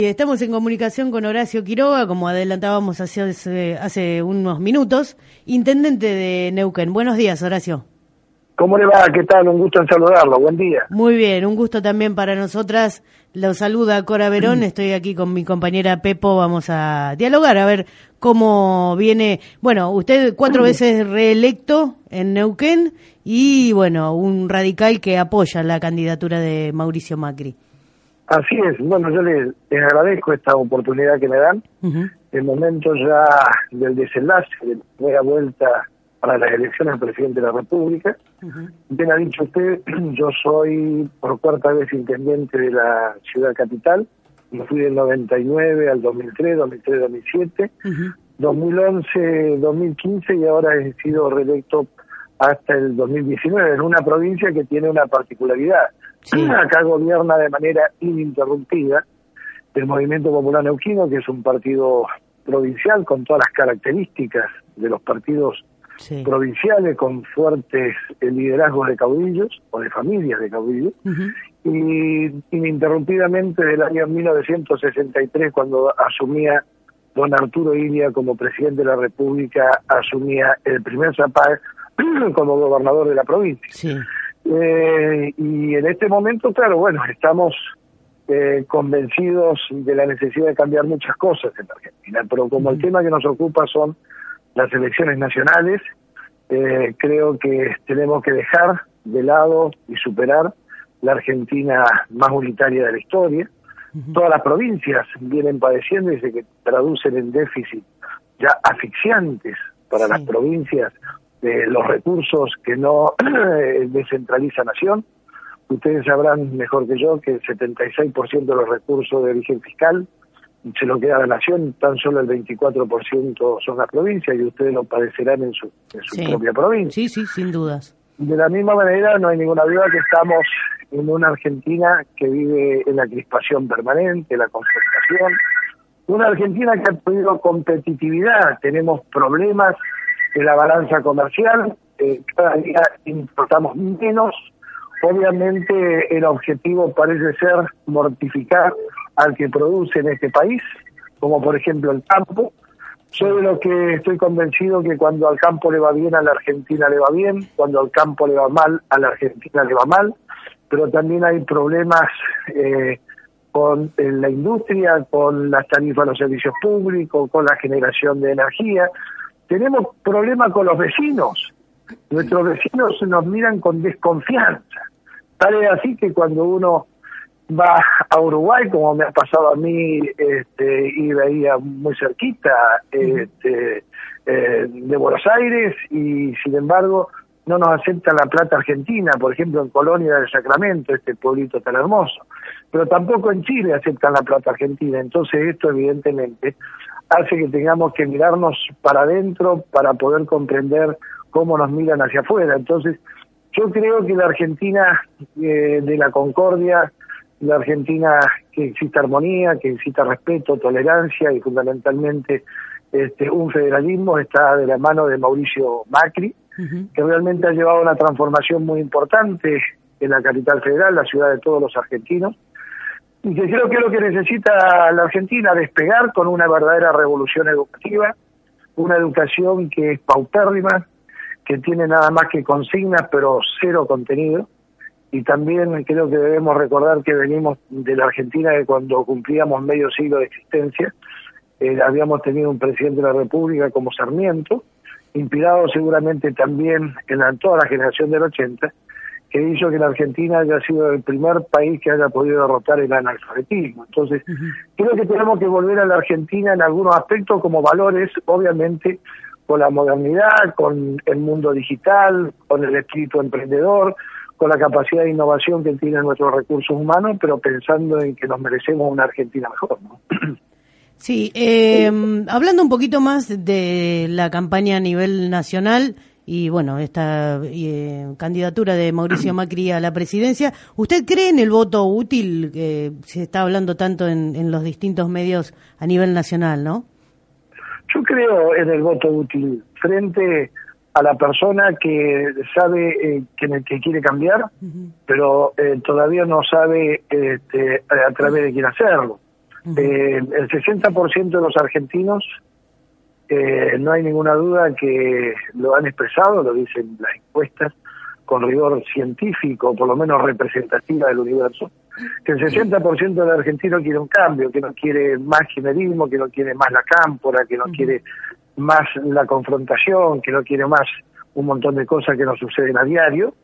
Estamos en comunicación con Horacio Quiroga, como adelantábamos hace, hace, unos minutos, intendente de Neuquén. Buenos días, Horacio. ¿Cómo le va? ¿Qué tal? Un gusto en saludarlo. Buen día. Muy bien, un gusto también para nosotras. Lo saluda Cora Verón. Estoy aquí con mi compañera Pepo. Vamos a dialogar a ver cómo viene. Bueno, usted cuatro veces reelecto en Neuquén y, bueno, un radical que apoya la candidatura de Mauricio Macri. Así es, bueno, yo les, agradezco esta oportunidad que me dan. El momento ya del desenlace de la primera vuelta para las elecciones al presidente de la República. Bien ha dicho usted, yo soy por cuarta vez intendente de la ciudad capital. Me fui del 99 al 2003, 2003, 2007, 2011, 2015 y ahora he sido reelecto hasta el 2019 en una provincia que tiene una particularidad Acá gobierna de manera ininterrumpida el Movimiento Popular Neuquino, que es un partido provincial con todas las características de los partidos provinciales, con fuertes eh, liderazgos de caudillos o de familias de caudillos, y ininterrumpidamente del año 1963, cuando asumía don Arturo Ilia como presidente de la República, asumía el primer Zapag como gobernador de la provincia. Eh, y en este momento, claro, bueno, estamos eh, convencidos de la necesidad de cambiar muchas cosas en Argentina, pero como el tema que nos ocupa son las elecciones nacionales, eh, creo que tenemos que dejar de lado y superar la Argentina más unitaria de la historia. Todas las provincias vienen padeciendo y se que traducen en déficit ya asfixiantes para las provincias de los recursos que no descentraliza Nación. Ustedes sabrán mejor que yo que el 76% de los recursos de origen fiscal se lo queda la Nación, tan solo el 24% son las provincias y ustedes lo padecerán en su, propia provincia. Sí, sí, sin dudas. De la misma manera, no hay ninguna duda que estamos en una Argentina que vive en la crispación permanente, la confrontación, una Argentina que ha perdido competitividad, tenemos problemas de la balanza comercial, eh, cada día importamos menos. Obviamente el objetivo parece ser mortificar al que produce en este país, como por ejemplo el campo. Soy de lo que estoy convencido que cuando al campo le va bien, a la Argentina le va bien, cuando al campo le va mal, a la Argentina le va mal, pero también hay problemas eh, con la industria, con las tarifas de los servicios públicos, con la generación de energía. Tenemos problemas con los vecinos. Nuestros vecinos nos miran con desconfianza. Tal es así que cuando uno va a Uruguay, como me ha pasado a mí, este, y veía muy cerquita este, eh, de Buenos Aires, y sin embargo no nos aceptan la plata argentina, por ejemplo en Colonia del Sacramento, este pueblito tan hermoso, pero tampoco en Chile aceptan la plata argentina, entonces esto evidentemente hace que tengamos que mirarnos para adentro para poder comprender cómo nos miran hacia afuera. Entonces, yo creo que la Argentina eh, de la concordia, la Argentina que exista armonía, que exista respeto, tolerancia y fundamentalmente este, un federalismo está de la mano de Mauricio Macri, que realmente ha llevado una transformación muy importante en la capital federal, la ciudad de todos los argentinos, y que creo que es lo que necesita la Argentina, despegar con una verdadera revolución educativa, una educación que es paupérrima, que tiene nada más que consignas, pero cero contenido. Y también creo que debemos recordar que venimos de la Argentina de cuando cumplíamos medio siglo de existencia. Eh, habíamos tenido un presidente de la República como Sarmiento, inspirado seguramente también en toda la generación del 80, que hizo que la Argentina haya sido el primer país que haya podido derrotar el analfabetismo. Entonces, creo que tenemos que volver a la Argentina en algunos aspectos como valores, obviamente, con la modernidad, con el mundo digital, con el espíritu emprendedor, con la capacidad de innovación que tienen nuestros recursos humanos, pero pensando en que nos merecemos una Argentina mejor. ¿no? Sí, eh, hablando un poquito más de la campaña a nivel nacional y bueno, esta eh, candidatura de Mauricio Macri a la presidencia, ¿usted cree en el voto útil que se está hablando tanto en, en los distintos medios a nivel nacional, no? Yo creo en el voto útil frente a la persona que sabe eh, que, que, quiere cambiar, pero eh, todavía no sabe este, a través de quién hacerlo. Eh, el 60% de los argentinos, eh, no hay ninguna duda que lo han expresado, lo dicen las encuestas, con rigor científico, por lo menos representativa del universo, que el 60% del argentino quiere un cambio, que no quiere más generismo, que no quiere más la cámpora, que no quiere más la confrontación, que no quiere más un montón de cosas que nos suceden a diario.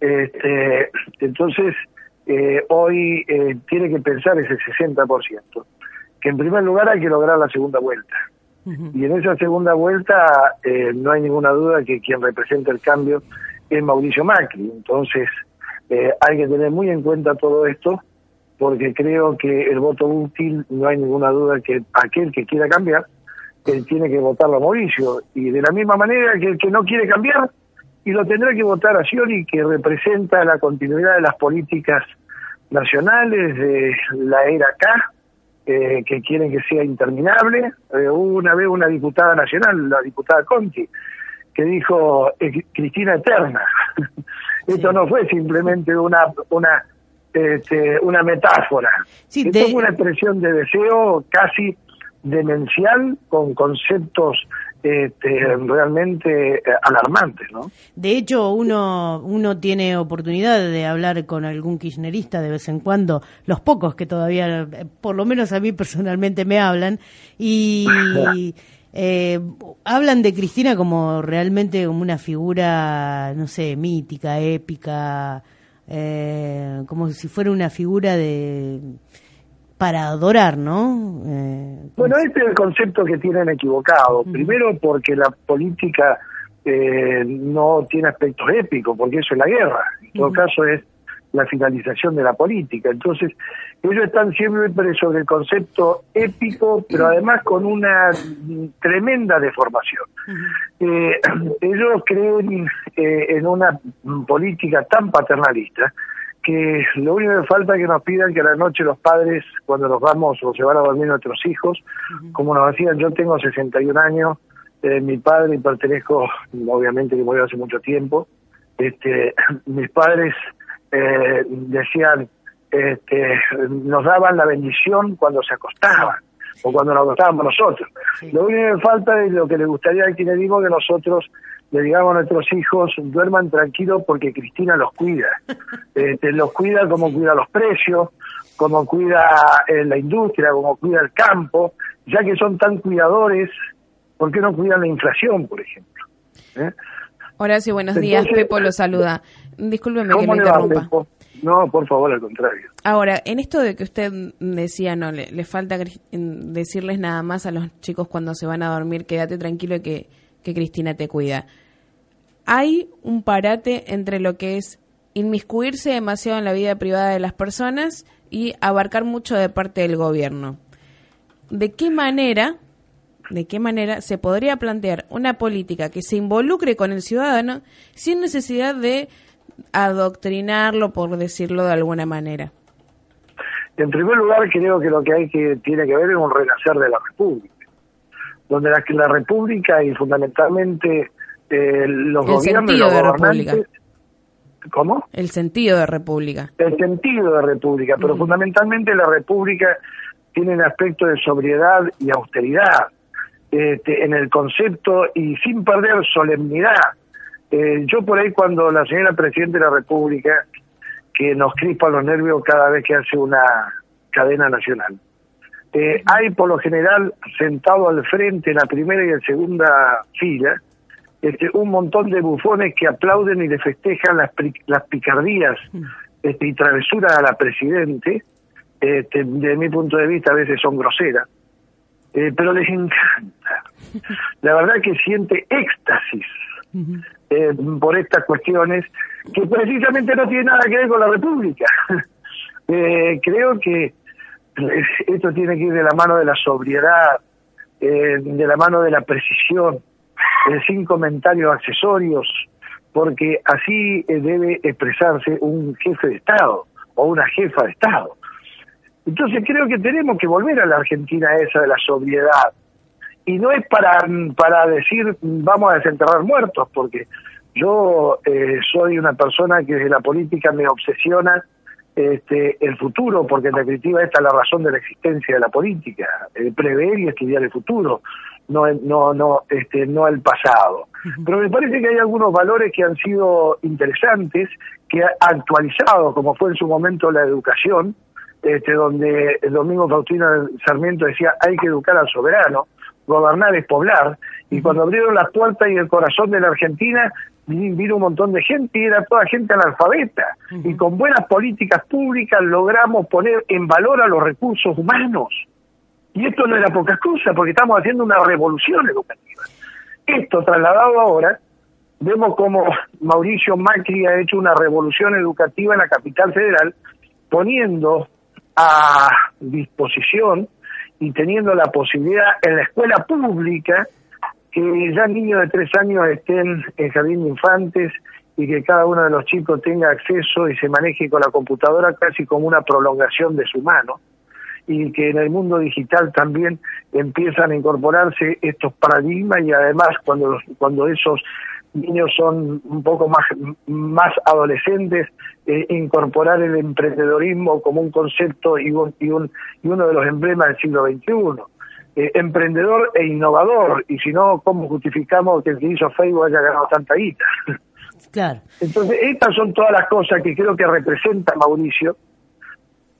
Este, entonces, eh, hoy eh, tiene que pensar ese 60%, que en primer lugar hay que lograr la segunda vuelta. Uh -huh. Y en esa segunda vuelta eh, no hay ninguna duda que quien representa el cambio es Mauricio Macri. Entonces, eh, hay que tener muy en cuenta todo esto, porque creo que el voto útil, no hay ninguna duda que aquel que quiera cambiar, él tiene que votarlo a Mauricio. Y de la misma manera que el que no quiere cambiar, y lo tendrá que votar a Scioli, que representa la continuidad de las políticas nacionales de la era K, eh, que quieren que sea interminable. Eh, hubo una vez una diputada nacional, la diputada Conti, que dijo eh, Cristina Eterna. Esto sí. no fue simplemente una una este, una metáfora. Sí, Esto de... fue una expresión de deseo casi demencial con conceptos este, realmente alarmantes, ¿no? De hecho, uno uno tiene oportunidad de hablar con algún kirchnerista de vez en cuando, los pocos que todavía, por lo menos a mí personalmente me hablan, y eh, hablan de Cristina como realmente como una figura, no sé, mítica, épica, eh, como si fuera una figura de para adorar, ¿no? Eh, bueno, este es el concepto que tienen equivocado. Uh -huh. Primero porque la política eh, no tiene aspectos épicos, porque eso es la guerra. En todo uh -huh. caso es la finalización de la política. Entonces, ellos están siempre sobre el concepto épico, pero además con una tremenda deformación. Uh -huh. eh, ellos creen eh, en una política tan paternalista que lo único que falta es que nos pidan que a la noche los padres, cuando nos vamos o se van a dormir nuestros hijos, uh -huh. como nos decían, yo tengo 61 años, eh, mi padre y pertenezco, obviamente que murió hace mucho tiempo, este, mis padres eh, decían, este, nos daban la bendición cuando se acostaban o cuando nos acostábamos nosotros. Sí. Lo único que falta es lo que le gustaría al kirchnerismo que nosotros le digamos a nuestros hijos, duerman tranquilos porque Cristina los cuida. Este, los cuida como cuida los precios, como cuida eh, la industria, como cuida el campo, ya que son tan cuidadores, ¿por qué no cuidan la inflación, por ejemplo? ¿Eh? Horacio, buenos días. Pepo lo saluda. Discúlpeme que lo interrumpa. Va, no, por favor, al contrario. Ahora, en esto de que usted decía, no, le, falta decirles nada más a los chicos cuando se van a dormir, quédate tranquilo que, que Cristina te cuida. Hay un parate entre lo que es inmiscuirse demasiado en la vida privada de las personas y abarcar mucho de parte del gobierno. ¿De qué manera, de qué manera se podría plantear una política que se involucre con el ciudadano sin necesidad de adoctrinarlo, por decirlo de alguna manera? En primer lugar, creo que lo que hay que tiene que ver es un renacer de la República, donde la, la República y fundamentalmente eh, los el gobiernos los de república. ¿Cómo? El sentido de república. El sentido de república, pero uh -huh. fundamentalmente la república tiene un aspecto de sobriedad y austeridad este, en el concepto y sin perder solemnidad. Eh, yo por ahí cuando la señora Presidenta de la República, que nos crispa los nervios cada vez que hace una cadena nacional, eh, hay por lo general sentado al frente en la primera y en segunda fila, este, un montón de bufones que aplauden y le festejan las, las picardías este, y travesuras a la Presidente, este, de mi punto de vista a veces son groseras, eh, pero les encanta. La verdad que siente éxtasis eh, por estas cuestiones que precisamente no tienen nada que ver con la República. eh, creo que esto tiene que ir de la mano de la sobriedad, eh, de la mano de la precisión, eh, sin comentarios accesorios, porque así eh, debe expresarse un jefe de Estado o una jefa de Estado. Entonces creo que tenemos que volver a la Argentina esa de la sobriedad. Y no es para, para decir vamos a desenterrar muertos, porque yo eh, soy una persona que desde la política me obsesiona este, el futuro, porque en definitiva esta es la razón de la existencia de la política, el prever y estudiar el futuro, no, no, no, este, no el pasado. Pero me parece que hay algunos valores que han sido interesantes, que ha actualizado, como fue en su momento la educación, este, donde el domingo Faustino Sarmiento decía hay que educar al soberano, gobernar es poblar, y cuando abrieron las puertas y el corazón de la Argentina, vino un montón de gente y era toda gente analfabeta. Y con buenas políticas públicas logramos poner en valor a los recursos humanos. Y esto no era pocas cosas, porque estamos haciendo una revolución educativa. Esto trasladado ahora, vemos como Mauricio Macri ha hecho una revolución educativa en la capital federal, poniendo a disposición y teniendo la posibilidad en la escuela pública que ya niños de tres años estén en jardín de infantes y que cada uno de los chicos tenga acceso y se maneje con la computadora casi como una prolongación de su mano y que en el mundo digital también empiezan a incorporarse estos paradigmas y además cuando los, cuando esos niños son un poco más más adolescentes eh, incorporar el emprendedorismo como un concepto y, un, y, un, y uno de los emblemas del siglo XXI eh, emprendedor e innovador, y si no, ¿cómo justificamos que el que hizo Facebook haya ganado tanta guita? Claro. Entonces, estas son todas las cosas que creo que representa Mauricio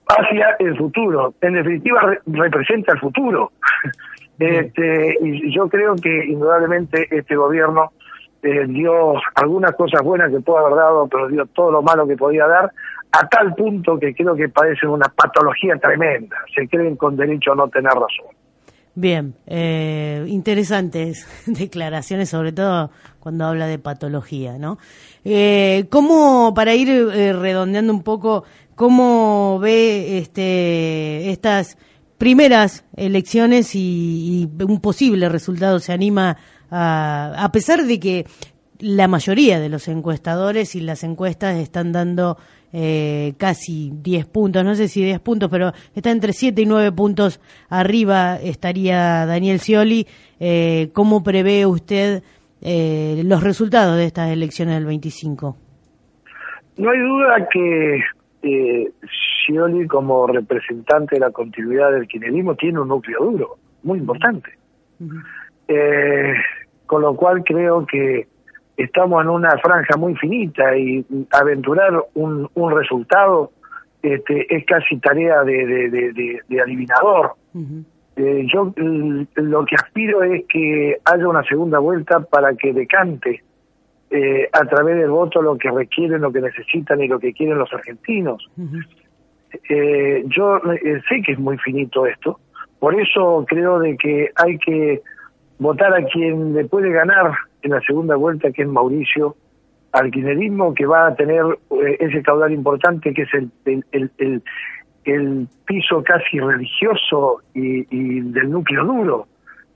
hacia el futuro. En definitiva, re representa el futuro. este, y yo creo que indudablemente este gobierno eh, dio algunas cosas buenas que pudo haber dado, pero dio todo lo malo que podía dar, a tal punto que creo que padecen una patología tremenda. Se creen con derecho a no tener razón. Bien, eh, interesantes declaraciones, sobre todo cuando habla de patología, ¿no? Eh, ¿Cómo, para ir eh, redondeando un poco, cómo ve este, estas primeras elecciones y, y un posible resultado se anima a, a pesar de que la mayoría de los encuestadores y las encuestas están dando eh, casi 10 puntos, no sé si 10 puntos, pero está entre 7 y 9 puntos arriba estaría Daniel Scioli. Eh, ¿Cómo prevé usted eh, los resultados de estas elecciones del 25? No hay duda que eh, Scioli, como representante de la continuidad del kirchnerismo, tiene un núcleo duro, muy importante. Uh -huh. eh, con lo cual creo que estamos en una franja muy finita y aventurar un, un resultado este, es casi tarea de, de, de, de adivinador. Uh -huh. eh, yo lo que aspiro es que haya una segunda vuelta para que decante eh, a través del voto lo que requieren, lo que necesitan y lo que quieren los argentinos. Uh -huh. eh, yo sé que es muy finito esto, por eso creo de que hay que votar a quien le puede ganar en la segunda vuelta, que es Mauricio, al kirchnerismo, que va a tener eh, ese caudal importante, que es el, el, el, el, el piso casi religioso y, y, del núcleo duro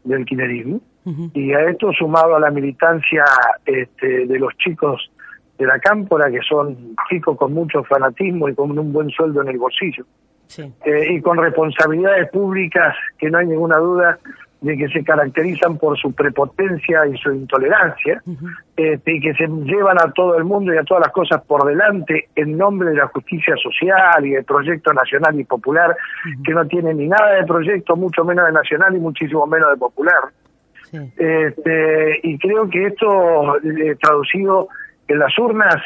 del kirchnerismo. Uh -huh. Y a esto sumado a la militancia este, de los chicos de la cámpora, que son chicos con mucho fanatismo y con un buen sueldo en el bolsillo. Sí. Eh, y con responsabilidades públicas que no hay ninguna duda de que se caracterizan por su prepotencia y su intolerancia, uh -huh. este, y que se llevan a todo el mundo y a todas las cosas por delante en nombre de la justicia social y del proyecto nacional y popular, uh -huh. que no tiene ni nada de proyecto, mucho menos de nacional y muchísimo menos de popular. Sí. Este, y creo que esto, eh, traducido en las urnas,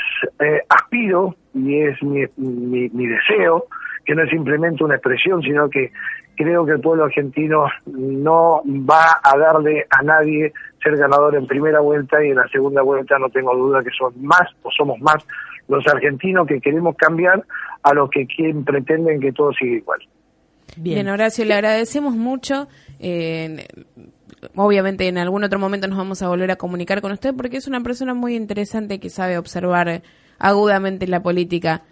eh, aspiro, y es mi, mi, mi deseo, que no es simplemente una expresión, sino que creo que el pueblo argentino no va a darle a nadie ser ganador en primera vuelta y en la segunda vuelta no tengo duda que son más o somos más los argentinos que queremos cambiar a los que quien pretenden que todo siga igual. Bien. Bien, Horacio, le agradecemos mucho. Eh, obviamente en algún otro momento nos vamos a volver a comunicar con usted porque es una persona muy interesante que sabe observar agudamente la política.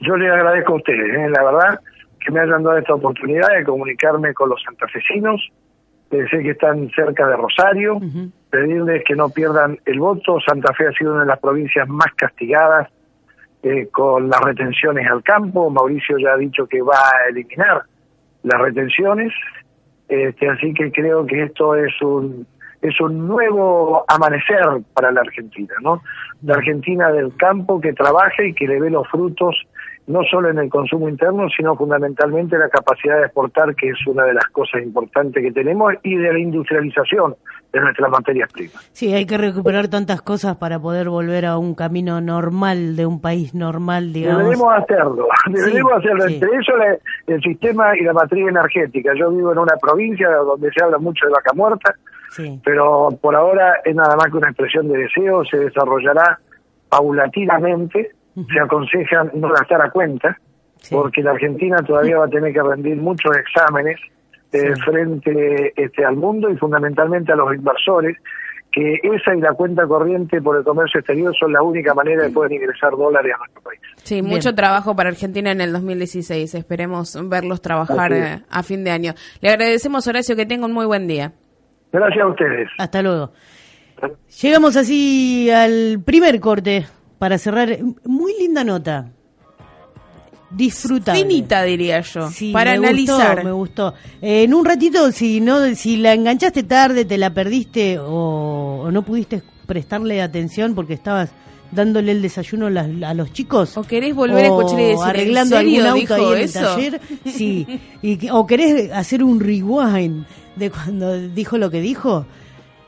Yo le agradezco a ustedes, ¿eh? la verdad, que me hayan dado esta oportunidad de comunicarme con los santafesinos, de sé que están cerca de Rosario, pedirles que no pierdan el voto. Santa Fe ha sido una de las provincias más castigadas eh, con las retenciones al campo. Mauricio ya ha dicho que va a eliminar las retenciones, este, así que creo que esto es un es un nuevo amanecer para la Argentina, ¿no? La Argentina del campo que trabaja y que le ve los frutos no solo en el consumo interno, sino fundamentalmente la capacidad de exportar, que es una de las cosas importantes que tenemos, y de la industrialización de nuestras materias primas. Sí, hay que recuperar tantas cosas para poder volver a un camino normal de un país normal, digamos. Debemos hacerlo, debemos hacerlo. Entre eso el sistema y la matriz energética. Yo vivo en una provincia donde se habla mucho de vaca muerta, pero por ahora es nada más que una expresión de deseo, se desarrollará paulatinamente se aconseja no gastar a cuenta, porque la Argentina todavía va a tener que rendir muchos exámenes eh, frente este, al mundo y fundamentalmente a los inversores, que esa y la cuenta corriente por el comercio exterior son la única manera de poder ingresar dólares a nuestro país. Sí, mucho trabajo para Argentina en el 2016. Esperemos verlos trabajar eh, a fin de año. Le agradecemos, Horacio, que tenga un muy buen día. Gracias a ustedes. Hasta luego. Llegamos así al primer corte para cerrar, muy linda nota. Disfrutable. Finita, diría yo. para analizar. me gustó. en un ratito, si no, si la enganchaste tarde, te la perdiste o, no pudiste prestarle atención porque estabas dándole el desayuno a los chicos. O querés volver a escuchar y decir, arreglando algún auto ahí en el taller. Sí. Y, o querés hacer un rewind de cuando dijo lo que dijo.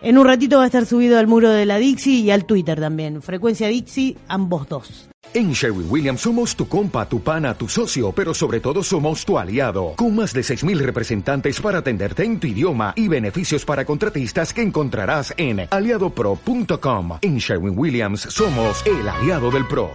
En un ratito va a estar subido al muro de la Dixie y al Twitter también. Frecuencia Dixie, ambos dos. En Sherwin Williams somos tu compa, tu pana, tu socio, pero sobre todo somos tu aliado, con más de 6.000 representantes para atenderte en tu idioma y beneficios para contratistas que encontrarás en aliadopro.com. En Sherwin Williams somos el aliado del PRO.